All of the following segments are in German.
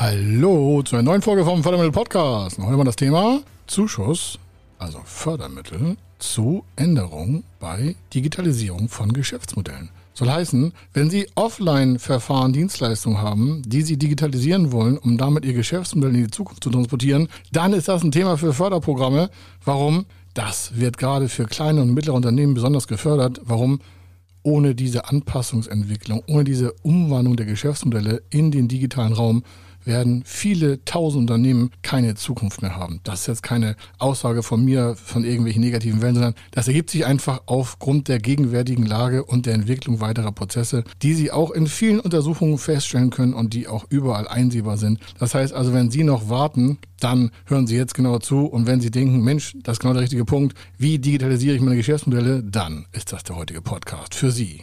Hallo zu einer neuen Folge vom Fördermittel Podcast. Heute mal das Thema Zuschuss, also Fördermittel zu Änderung bei Digitalisierung von Geschäftsmodellen. Soll heißen, wenn Sie Offline-Verfahren, Dienstleistungen haben, die Sie digitalisieren wollen, um damit Ihr Geschäftsmodell in die Zukunft zu transportieren, dann ist das ein Thema für Förderprogramme. Warum? Das wird gerade für kleine und mittlere Unternehmen besonders gefördert. Warum? Ohne diese Anpassungsentwicklung, ohne diese Umwandlung der Geschäftsmodelle in den digitalen Raum werden viele tausend Unternehmen keine Zukunft mehr haben. Das ist jetzt keine Aussage von mir von irgendwelchen negativen Wellen, sondern das ergibt sich einfach aufgrund der gegenwärtigen Lage und der Entwicklung weiterer Prozesse, die Sie auch in vielen Untersuchungen feststellen können und die auch überall einsehbar sind. Das heißt also, wenn Sie noch warten, dann hören Sie jetzt genauer zu und wenn Sie denken, Mensch, das ist genau der richtige Punkt, wie digitalisiere ich meine Geschäftsmodelle, dann ist das der heutige Podcast für Sie.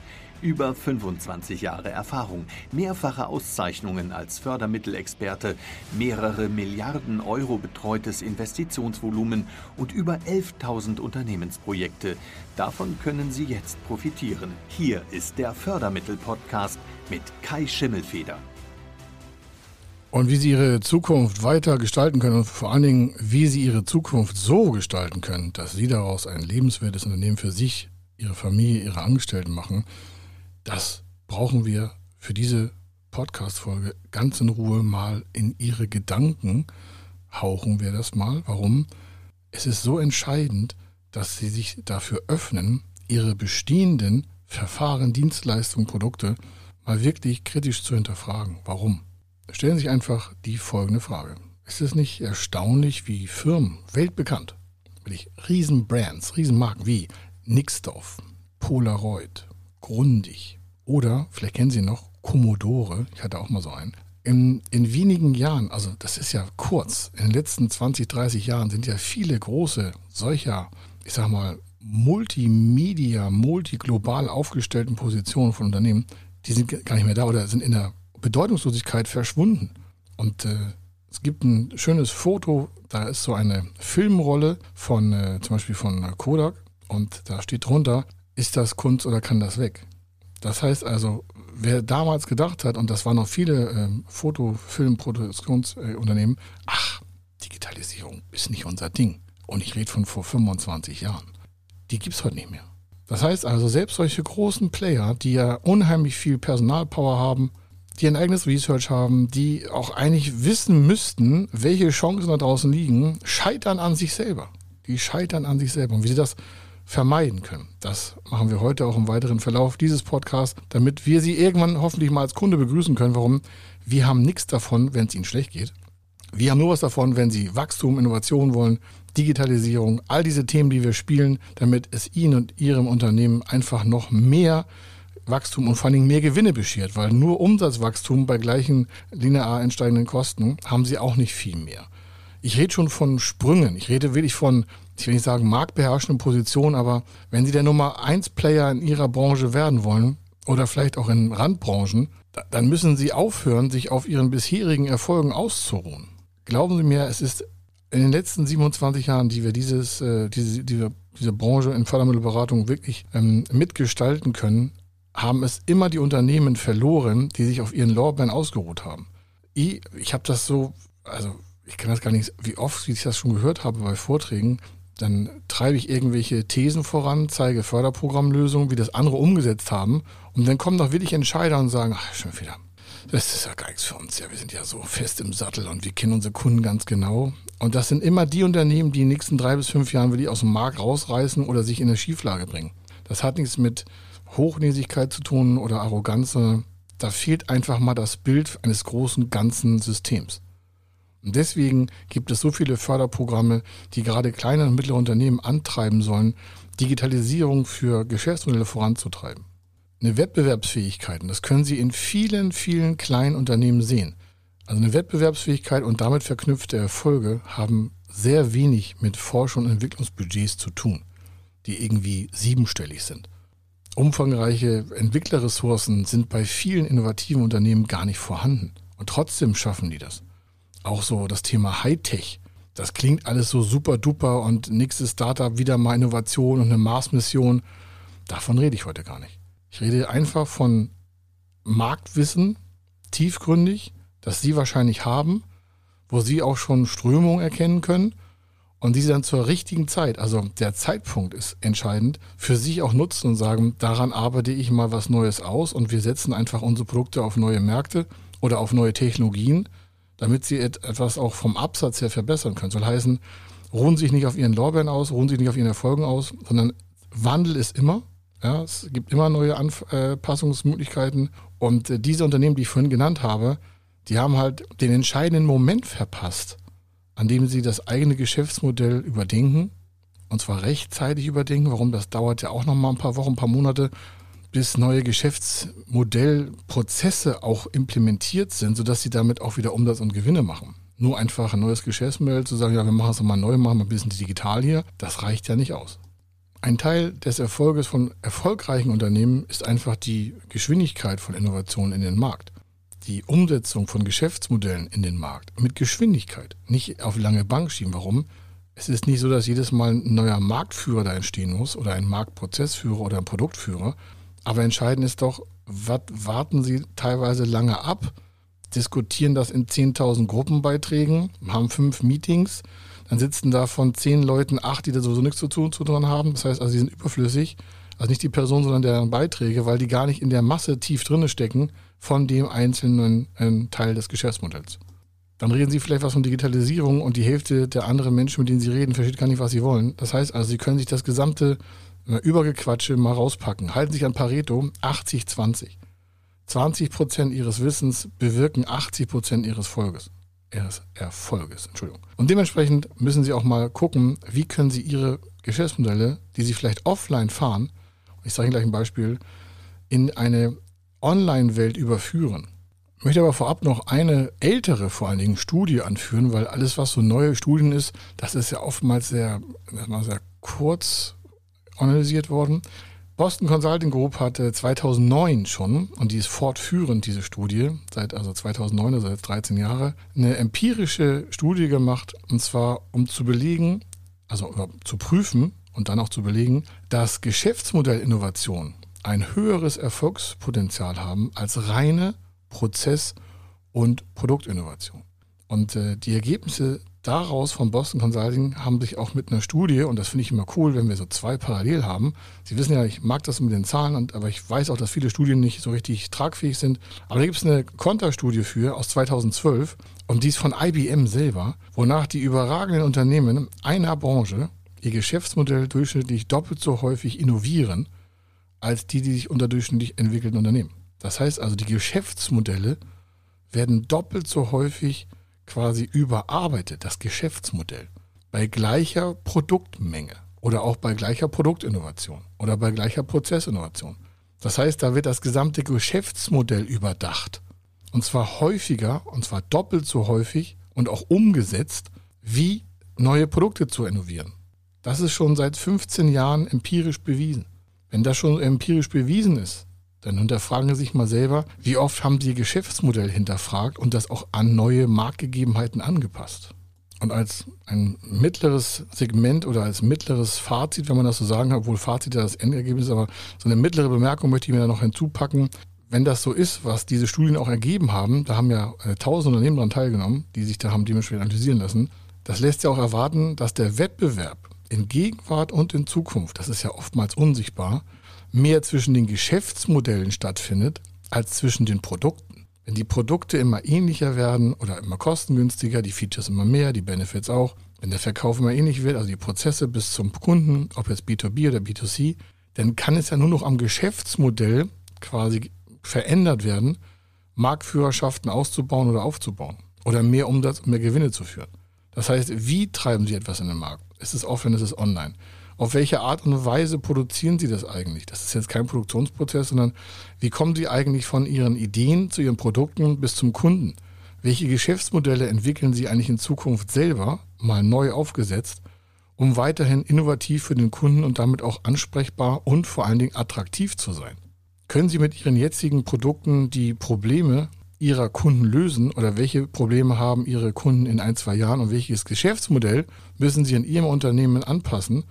Über 25 Jahre Erfahrung, mehrfache Auszeichnungen als Fördermittelexperte, mehrere Milliarden Euro betreutes Investitionsvolumen und über 11.000 Unternehmensprojekte. Davon können Sie jetzt profitieren. Hier ist der Fördermittel-Podcast mit Kai Schimmelfeder. Und wie Sie Ihre Zukunft weiter gestalten können und vor allen Dingen, wie Sie Ihre Zukunft so gestalten können, dass Sie daraus ein lebenswertes Unternehmen für sich, Ihre Familie, Ihre Angestellten machen, das brauchen wir für diese Podcast-Folge ganz in Ruhe mal in Ihre Gedanken. Hauchen wir das mal. Warum? Es ist so entscheidend, dass Sie sich dafür öffnen, Ihre bestehenden Verfahren, Dienstleistungen, Produkte mal wirklich kritisch zu hinterfragen. Warum? Stellen Sie sich einfach die folgende Frage. Ist es nicht erstaunlich, wie Firmen, weltbekannt, wirklich Riesenbrands, Riesenmarken wie Nixdorf, Polaroid, Grundig oder, vielleicht kennen Sie noch, Commodore, ich hatte auch mal so einen. In, in wenigen Jahren, also das ist ja kurz, in den letzten 20, 30 Jahren sind ja viele große solcher, ich sag mal, Multimedia, multiglobal aufgestellten Positionen von Unternehmen, die sind gar nicht mehr da oder sind in der Bedeutungslosigkeit verschwunden. Und äh, es gibt ein schönes Foto, da ist so eine Filmrolle von äh, zum Beispiel von Kodak und da steht drunter, ist das Kunst oder kann das weg? Das heißt also, wer damals gedacht hat, und das waren noch viele ähm, Foto-, Filmproduktionsunternehmen, ach, Digitalisierung ist nicht unser Ding. Und ich rede von vor 25 Jahren. Die gibt es heute nicht mehr. Das heißt also, selbst solche großen Player, die ja unheimlich viel Personalpower haben, die ein eigenes Research haben, die auch eigentlich wissen müssten, welche Chancen da draußen liegen, scheitern an sich selber. Die scheitern an sich selber. Und wie sie das vermeiden können. Das machen wir heute auch im weiteren Verlauf dieses Podcasts, damit wir Sie irgendwann hoffentlich mal als Kunde begrüßen können. Warum? Wir haben nichts davon, wenn es Ihnen schlecht geht. Wir haben nur was davon, wenn Sie Wachstum, Innovation wollen, Digitalisierung, all diese Themen, die wir spielen, damit es Ihnen und Ihrem Unternehmen einfach noch mehr Wachstum und vor allen Dingen mehr Gewinne beschert, weil nur Umsatzwachstum bei gleichen linear entsteigenden Kosten haben Sie auch nicht viel mehr. Ich rede schon von Sprüngen. Ich rede wirklich von ich will nicht sagen marktbeherrschenden Position, aber wenn Sie der Nummer 1 Player in Ihrer Branche werden wollen oder vielleicht auch in Randbranchen, dann müssen Sie aufhören, sich auf Ihren bisherigen Erfolgen auszuruhen. Glauben Sie mir, es ist in den letzten 27 Jahren, die wir dieses, äh, diese, diese, diese Branche in Fördermittelberatung wirklich ähm, mitgestalten können, haben es immer die Unternehmen verloren, die sich auf ihren Lorbeeren ausgeruht haben. Ich, ich habe das so, also ich kann das gar nicht, wie oft ich das schon gehört habe bei Vorträgen, dann treibe ich irgendwelche Thesen voran, zeige Förderprogrammlösungen, wie das andere umgesetzt haben. Und dann kommen doch wirklich Entscheider und sagen, ach, schon wieder, das ist ja gar nichts für uns. Ja, wir sind ja so fest im Sattel und wir kennen unsere Kunden ganz genau. Und das sind immer die Unternehmen, die in den nächsten drei bis fünf Jahren wirklich aus dem Markt rausreißen oder sich in eine Schieflage bringen. Das hat nichts mit Hochnäsigkeit zu tun oder Arroganz, sondern da fehlt einfach mal das Bild eines großen ganzen Systems. Und deswegen gibt es so viele Förderprogramme, die gerade kleine und mittlere Unternehmen antreiben sollen, Digitalisierung für Geschäftsmodelle voranzutreiben. Eine Wettbewerbsfähigkeit, das können Sie in vielen, vielen kleinen Unternehmen sehen. Also eine Wettbewerbsfähigkeit und damit verknüpfte Erfolge haben sehr wenig mit Forschung und Entwicklungsbudgets zu tun, die irgendwie siebenstellig sind. Umfangreiche Entwicklerressourcen sind bei vielen innovativen Unternehmen gar nicht vorhanden. Und trotzdem schaffen die das. Auch so das Thema Hightech. Das klingt alles so super duper und nächstes Startup wieder mal Innovation und eine Mars-Mission. Davon rede ich heute gar nicht. Ich rede einfach von Marktwissen, tiefgründig, das Sie wahrscheinlich haben, wo Sie auch schon Strömungen erkennen können und die Sie dann zur richtigen Zeit, also der Zeitpunkt ist entscheidend, für sich auch nutzen und sagen, daran arbeite ich mal was Neues aus und wir setzen einfach unsere Produkte auf neue Märkte oder auf neue Technologien, damit Sie etwas auch vom Absatz her verbessern können. Soll heißen, ruhen sich nicht auf Ihren Lorbeeren aus, ruhen sich nicht auf Ihren Erfolgen aus, sondern Wandel ist immer. Ja, es gibt immer neue Anpassungsmöglichkeiten und äh, diese Unternehmen, die ich vorhin genannt habe, die haben halt den entscheidenden Moment verpasst, an dem sie das eigene Geschäftsmodell überdenken. Und zwar rechtzeitig überdenken. Warum? Das dauert ja auch noch mal ein paar Wochen, ein paar Monate, bis neue Geschäftsmodellprozesse auch implementiert sind, sodass sie damit auch wieder Umsatz und Gewinne machen. Nur einfach ein neues Geschäftsmodell zu sagen, ja, wir machen es nochmal neu, machen wir ein bisschen digital hier, das reicht ja nicht aus. Ein Teil des Erfolges von erfolgreichen Unternehmen ist einfach die Geschwindigkeit von Innovationen in den Markt die Umsetzung von Geschäftsmodellen in den Markt mit Geschwindigkeit, nicht auf lange Bank schieben. Warum? Es ist nicht so, dass jedes Mal ein neuer Marktführer da entstehen muss oder ein Marktprozessführer oder ein Produktführer. Aber entscheidend ist doch, was warten Sie teilweise lange ab, diskutieren das in 10.000 Gruppenbeiträgen, haben fünf Meetings, dann sitzen da von zehn Leuten acht, die da sowieso nichts zu tun zu tun haben. Das heißt also, sie sind überflüssig. Also nicht die Person, sondern deren Beiträge, weil die gar nicht in der Masse tief drinne stecken von dem einzelnen äh, Teil des Geschäftsmodells. Dann reden Sie vielleicht was von Digitalisierung und die Hälfte der anderen Menschen, mit denen Sie reden, versteht gar nicht, was Sie wollen. Das heißt also, Sie können sich das gesamte Übergequatsche mal rauspacken. Halten sich an Pareto 80-20. 20 Prozent Ihres Wissens bewirken 80 Prozent Ihres Folges. Ihres Erfolges, Entschuldigung. Und dementsprechend müssen Sie auch mal gucken, wie können Sie Ihre Geschäftsmodelle, die Sie vielleicht offline fahren, ich sage Ihnen gleich ein Beispiel, in eine Online-Welt überführen. Ich möchte aber vorab noch eine ältere, vor allen Dingen Studie anführen, weil alles, was so neue Studien ist, das ist ja oftmals sehr, sehr kurz analysiert worden. Boston Consulting Group hatte 2009 schon, und die ist fortführend, diese Studie, seit also 2009, also seit 13 Jahre, eine empirische Studie gemacht, und zwar um zu belegen, also zu prüfen und dann auch zu belegen, dass Geschäftsmodellinnovation ein höheres Erfolgspotenzial haben als reine Prozess- und Produktinnovation. Und äh, die Ergebnisse daraus von Boston Consulting haben sich auch mit einer Studie, und das finde ich immer cool, wenn wir so zwei parallel haben. Sie wissen ja, ich mag das mit den Zahlen, aber ich weiß auch, dass viele Studien nicht so richtig tragfähig sind. Aber da gibt es eine Konterstudie für aus 2012 und die ist von IBM selber, wonach die überragenden Unternehmen einer Branche ihr Geschäftsmodell durchschnittlich doppelt so häufig innovieren als die, die sich unterdurchschnittlich entwickelten Unternehmen. Das heißt also, die Geschäftsmodelle werden doppelt so häufig quasi überarbeitet, das Geschäftsmodell, bei gleicher Produktmenge oder auch bei gleicher Produktinnovation oder bei gleicher Prozessinnovation. Das heißt, da wird das gesamte Geschäftsmodell überdacht. Und zwar häufiger, und zwar doppelt so häufig und auch umgesetzt, wie neue Produkte zu innovieren. Das ist schon seit 15 Jahren empirisch bewiesen. Wenn das schon empirisch bewiesen ist, dann hinterfragen Sie sich mal selber, wie oft haben Sie Ihr Geschäftsmodell hinterfragt und das auch an neue Marktgegebenheiten angepasst. Und als ein mittleres Segment oder als mittleres Fazit, wenn man das so sagen kann, obwohl Fazit ja das Endergebnis ist, aber so eine mittlere Bemerkung möchte ich mir da noch hinzupacken. Wenn das so ist, was diese Studien auch ergeben haben, da haben ja äh, tausend Unternehmen daran teilgenommen, die sich da haben dementsprechend analysieren lassen, das lässt ja auch erwarten, dass der Wettbewerb in Gegenwart und in Zukunft, das ist ja oftmals unsichtbar, mehr zwischen den Geschäftsmodellen stattfindet als zwischen den Produkten. Wenn die Produkte immer ähnlicher werden oder immer kostengünstiger, die Features immer mehr, die Benefits auch, wenn der Verkauf immer ähnlich wird, also die Prozesse bis zum Kunden, ob jetzt B2B oder B2C, dann kann es ja nur noch am Geschäftsmodell quasi verändert werden, Marktführerschaften auszubauen oder aufzubauen oder mehr Umsatz und mehr Gewinne zu führen. Das heißt, wie treiben Sie etwas in den Markt? Ist es offline, ist es online? Auf welche Art und Weise produzieren Sie das eigentlich? Das ist jetzt kein Produktionsprozess, sondern wie kommen Sie eigentlich von Ihren Ideen zu Ihren Produkten bis zum Kunden? welche Geschäftsmodelle entwickeln Sie eigentlich in Zukunft selber, mal neu aufgesetzt, um weiterhin innovativ für den Kunden und damit auch ansprechbar und vor allen Dingen attraktiv zu sein? Können Sie mit Ihren jetzigen Produkten die Probleme Ihrer Kunden lösen oder welche Probleme haben Ihre Kunden in ein, zwei Jahren und welches Geschäftsmodell müssen Sie in Ihrem Unternehmen anpassen?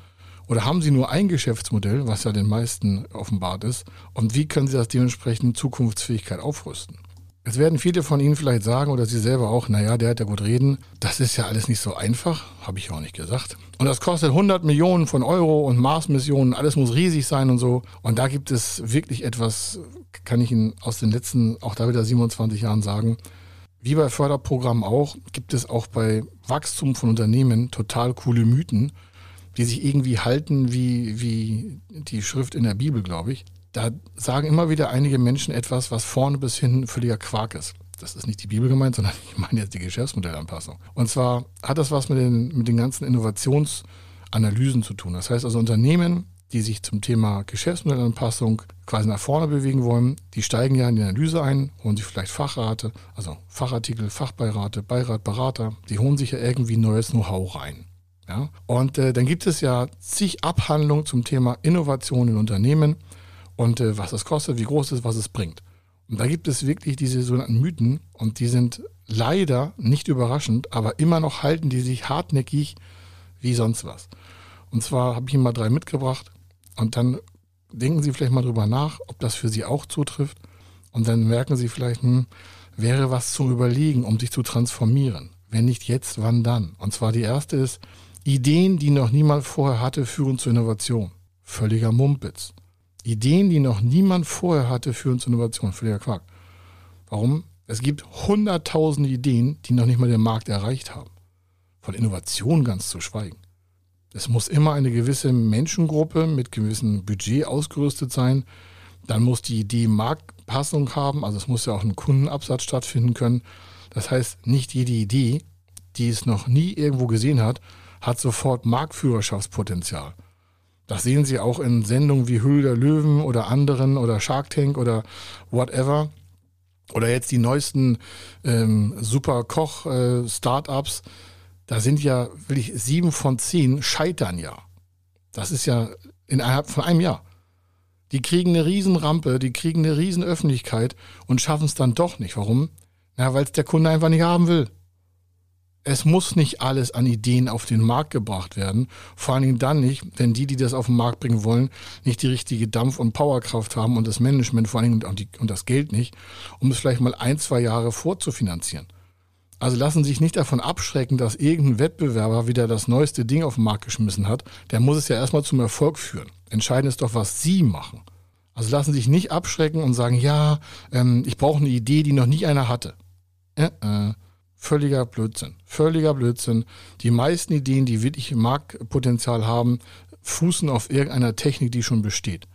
Oder haben Sie nur ein Geschäftsmodell, was ja den meisten offenbart ist? Und wie können Sie das dementsprechend Zukunftsfähigkeit aufrüsten? Jetzt werden viele von Ihnen vielleicht sagen oder Sie selber auch, naja, der hat ja gut reden. Das ist ja alles nicht so einfach, habe ich auch nicht gesagt. Und das kostet 100 Millionen von Euro und Mars-Missionen, alles muss riesig sein und so. Und da gibt es wirklich etwas, kann ich Ihnen aus den letzten, auch da wieder 27 Jahren sagen, wie bei Förderprogrammen auch, gibt es auch bei Wachstum von Unternehmen total coole Mythen, die sich irgendwie halten wie, wie die Schrift in der Bibel, glaube ich da sagen immer wieder einige Menschen etwas, was vorne bis hinten völliger Quark ist. Das ist nicht die Bibel gemeint, sondern ich meine jetzt die Geschäftsmodellanpassung. Und zwar hat das was mit den, mit den ganzen Innovationsanalysen zu tun. Das heißt also Unternehmen, die sich zum Thema Geschäftsmodellanpassung quasi nach vorne bewegen wollen, die steigen ja in die Analyse ein, holen sich vielleicht Fachrate, also Fachartikel, Fachbeirate, Beirat, Berater, die holen sich ja irgendwie neues Know-how rein. Ja? Und äh, dann gibt es ja zig Abhandlungen zum Thema Innovation in Unternehmen und äh, was es kostet, wie groß es ist, was es bringt. Und da gibt es wirklich diese sogenannten Mythen und die sind leider nicht überraschend, aber immer noch halten die sich hartnäckig wie sonst was. Und zwar habe ich Ihnen mal drei mitgebracht und dann denken Sie vielleicht mal drüber nach, ob das für Sie auch zutrifft. Und dann merken Sie vielleicht, hm, wäre was zum Überlegen, um sich zu transformieren. Wenn nicht jetzt, wann dann? Und zwar die erste ist, Ideen, die noch niemand vorher hatte, führen zur Innovation. Völliger Mumpitz. Ideen, die noch niemand vorher hatte, führen zu Innovation. Völliger Quark. Warum? Es gibt hunderttausende Ideen, die noch nicht mal den Markt erreicht haben. Von Innovation ganz zu schweigen. Es muss immer eine gewisse Menschengruppe mit gewissem Budget ausgerüstet sein. Dann muss die Idee Marktpassung haben, also es muss ja auch ein Kundenabsatz stattfinden können. Das heißt, nicht jede Idee, die es noch nie irgendwo gesehen hat, hat sofort Marktführerschaftspotenzial. Das sehen Sie auch in Sendungen wie Höhle der Löwen oder anderen oder Shark Tank oder whatever. Oder jetzt die neuesten ähm, Super Koch äh. Da sind ja wirklich sieben von zehn scheitern ja. Das ist ja innerhalb von einem Jahr. Die kriegen eine Riesenrampe, die kriegen eine Riesenöffentlichkeit und schaffen es dann doch nicht. Warum? Na, weil es der Kunde einfach nicht haben will es muss nicht alles an Ideen auf den Markt gebracht werden. Vor allen Dingen dann nicht, wenn die, die das auf den Markt bringen wollen, nicht die richtige Dampf- und Powerkraft haben und das Management vor allen Dingen und, die, und das Geld nicht, um es vielleicht mal ein, zwei Jahre vorzufinanzieren. Also lassen Sie sich nicht davon abschrecken, dass irgendein Wettbewerber wieder das neueste Ding auf den Markt geschmissen hat. Der muss es ja erstmal zum Erfolg führen. Entscheidend ist doch, was Sie machen. Also lassen Sie sich nicht abschrecken und sagen, ja, ähm, ich brauche eine Idee, die noch nie einer hatte. Äh, äh. Völliger Blödsinn. Völliger Blödsinn. Die meisten Ideen, die wirklich Marktpotenzial haben, fußen auf irgendeiner Technik, die schon besteht.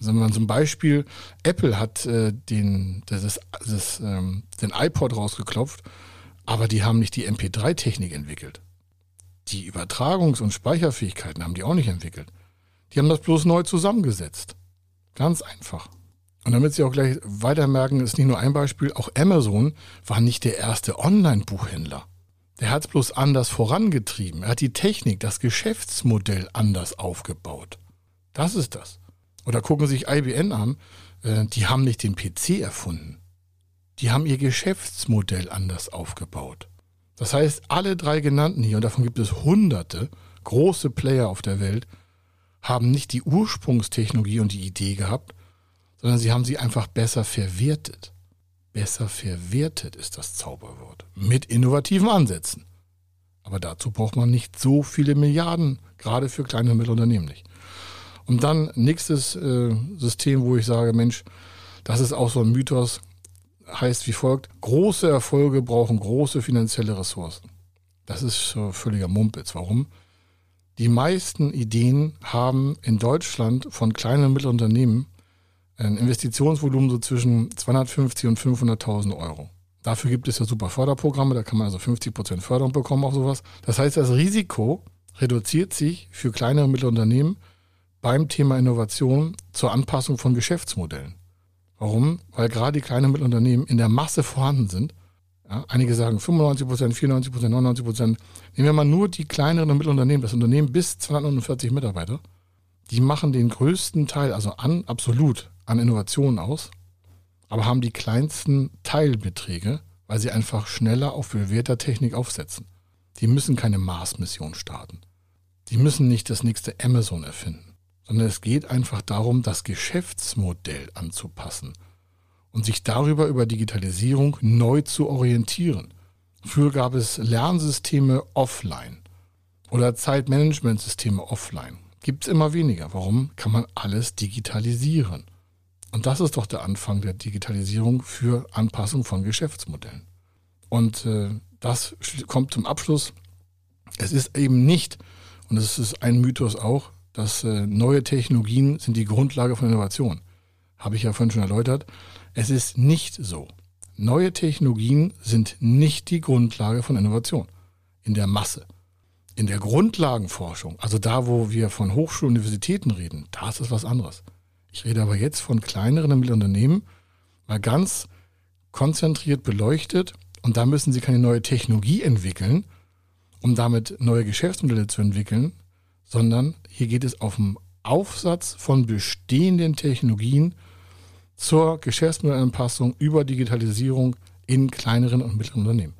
Also wenn man zum Beispiel, Apple hat äh, den, das, das, ähm, den iPod rausgeklopft, aber die haben nicht die MP3-Technik entwickelt. Die Übertragungs- und Speicherfähigkeiten haben die auch nicht entwickelt. Die haben das bloß neu zusammengesetzt. Ganz einfach. Und damit Sie auch gleich weiter merken, ist nicht nur ein Beispiel, auch Amazon war nicht der erste Online-Buchhändler. Der hat es bloß anders vorangetrieben. Er hat die Technik, das Geschäftsmodell anders aufgebaut. Das ist das. Oder gucken Sie sich IBM an, äh, die haben nicht den PC erfunden. Die haben ihr Geschäftsmodell anders aufgebaut. Das heißt, alle drei genannten hier, und davon gibt es hunderte große Player auf der Welt, haben nicht die Ursprungstechnologie und die Idee gehabt, sondern sie haben sie einfach besser verwertet. Besser verwertet ist das Zauberwort. Mit innovativen Ansätzen. Aber dazu braucht man nicht so viele Milliarden, gerade für kleine und Mittelunternehmen nicht. Und dann nächstes äh, System, wo ich sage, Mensch, das ist auch so ein Mythos, heißt wie folgt, große Erfolge brauchen große finanzielle Ressourcen. Das ist so völliger Mumpitz. Warum? Die meisten Ideen haben in Deutschland von kleinen und Mittelunternehmen ein Investitionsvolumen so zwischen 250 und 500.000 Euro. Dafür gibt es ja super Förderprogramme, da kann man also 50 Prozent Förderung bekommen, auch sowas. Das heißt, das Risiko reduziert sich für kleine und mittlere Unternehmen beim Thema Innovation zur Anpassung von Geschäftsmodellen. Warum? Weil gerade die kleinen und mittleren Unternehmen in der Masse vorhanden sind Ja, einige sagen 95 Prozent, 94 Prozent, 99 Prozent. Nehmen wir mal nur die kleineren und mittleren Unternehmen, das Unternehmen bis 249 Mitarbeiter. Die machen den größten Teil, also an, absolut, an Innovationen aus, aber haben die kleinsten Teilbeträge, weil sie einfach schneller auf bewährter Technik aufsetzen. Die müssen keine Mars-Mission starten. Die müssen nicht das nächste Amazon erfinden, sondern es geht einfach darum, das Geschäftsmodell anzupassen und sich darüber über Digitalisierung neu zu orientieren. Früher gab es Lernsysteme offline oder Zeitmanagementsysteme offline. Gibt es immer weniger. Warum? Kann man alles digitalisieren. Und das ist doch der Anfang der Digitalisierung für Anpassung von Geschäftsmodellen. Und äh, das kommt zum Abschluss. Es ist eben nicht und das ist ein Mythos auch, dass äh, neue Technologien sind die Grundlage von Innovation. Habe ich ja vorhin schon erläutert. Es ist nicht so. Neue Technologien sind nicht die Grundlage von Innovation in der Masse. In der Grundlagenforschung, also da, wo wir von Hochschulen Universitäten reden, da ist es was anderes. Ich rede aber jetzt von kleineren Unternehmen, mal ganz konzentriert beleuchtet und da müssen sie keine neue Technologie entwickeln, um damit neue Geschäftsmodelle zu entwickeln, sondern hier geht es auf den Aufsatz von bestehenden Technologien zur Geschäftsmodellanpassung über Digitalisierung in kleineren und mittleren Unternehmen.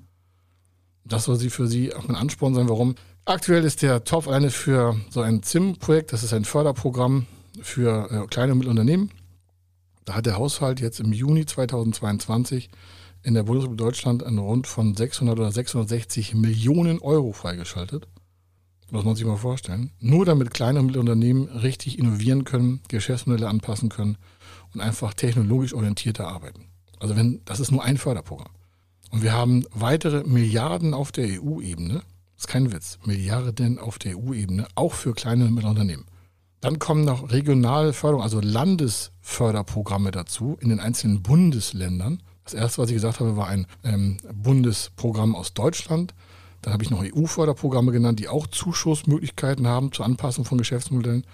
Das soll sie für Sie auch ein Ansporn sein. Warum? Aktuell ist der Topf eine für so ein ZIM-Projekt, das ist ein Förderprogramm für äh, kleine und mittlere Unternehmen. Da hat der Haushalt jetzt im Juni 2022 in der Bundesrepublik Deutschland einen Rund von 600 oder 660 Millionen Euro freigeschaltet. Muss man sich mal vorstellen. Nur damit kleine und mittlere Unternehmen richtig innovieren können, Geschäftsmodelle anpassen können und einfach technologisch orientierter arbeiten. Also wenn, das ist nur ein Förderprogramm. Und wir haben weitere Milliarden auf der EU-Ebene. Das ist kein Witz. Milliarden auf der EU-Ebene, auch für kleine und mittlere Unternehmen. Dann kommen noch regionale Förderung, also Landesförderprogramme dazu in den einzelnen Bundesländern. Das erste, was ich gesagt habe, war ein ähm, Bundesprogramm aus Deutschland. Dann habe ich noch EU-Förderprogramme genannt, die auch Zuschussmöglichkeiten haben zur Anpassung von Geschäftsmodellen.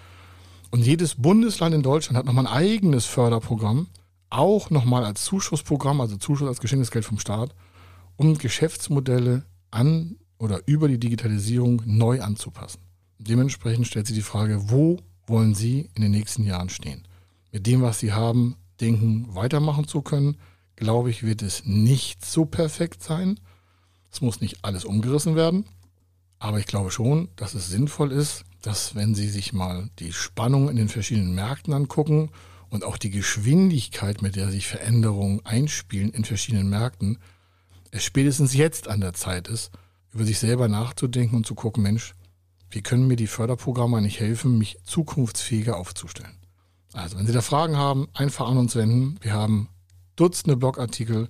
Und jedes Bundesland in Deutschland hat nochmal ein eigenes Förderprogramm, auch nochmal als Zuschussprogramm, also Zuschuss als geschenktes Geld vom Staat, um Geschäftsmodelle an oder über die Digitalisierung neu anzupassen. Dementsprechend stellt sich die Frage, wo wollen Sie in den nächsten Jahren stehen? Mit dem, was Sie haben, denken, weitermachen zu können, glaube ich, wird es nicht so perfekt sein. Es muss nicht alles umgerissen werden. Aber ich glaube schon, dass es sinnvoll ist, dass wenn Sie sich mal die Spannung in den verschiedenen Märkten angucken und auch die Geschwindigkeit, mit der sich Veränderungen einspielen in verschiedenen Märkten, es spätestens jetzt an der Zeit ist, über sich selber nachzudenken und zu gucken, Mensch, wie können mir die Förderprogramme eigentlich helfen, mich zukunftsfähiger aufzustellen? Also, wenn Sie da Fragen haben, einfach an uns wenden. Wir haben Dutzende Blogartikel,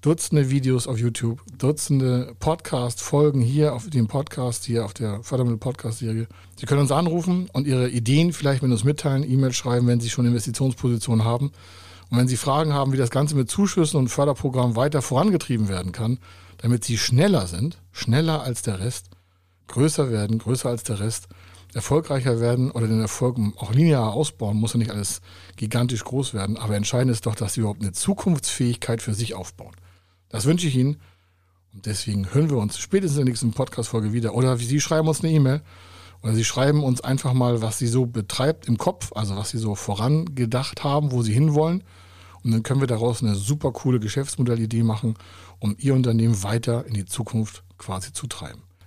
Dutzende Videos auf YouTube, Dutzende Podcast-Folgen hier auf dem Podcast, hier auf der Fördermittel-Podcast-Serie. Sie können uns anrufen und Ihre Ideen vielleicht mit uns mitteilen, E-Mail schreiben, wenn Sie schon Investitionspositionen haben. Und wenn Sie Fragen haben, wie das Ganze mit Zuschüssen und Förderprogrammen weiter vorangetrieben werden kann, damit Sie schneller sind, schneller als der Rest, größer werden, größer als der Rest, erfolgreicher werden oder den Erfolg auch linear ausbauen, muss ja nicht alles gigantisch groß werden. Aber entscheidend ist doch, dass sie überhaupt eine Zukunftsfähigkeit für sich aufbauen. Das wünsche ich Ihnen. Und deswegen hören wir uns spätestens in der nächsten Podcast-Folge wieder. Oder Sie schreiben uns eine E-Mail. Oder Sie schreiben uns einfach mal, was Sie so betreibt im Kopf, also was Sie so vorangedacht haben, wo Sie hinwollen. Und dann können wir daraus eine super coole Geschäftsmodellidee machen, um Ihr Unternehmen weiter in die Zukunft quasi zu treiben.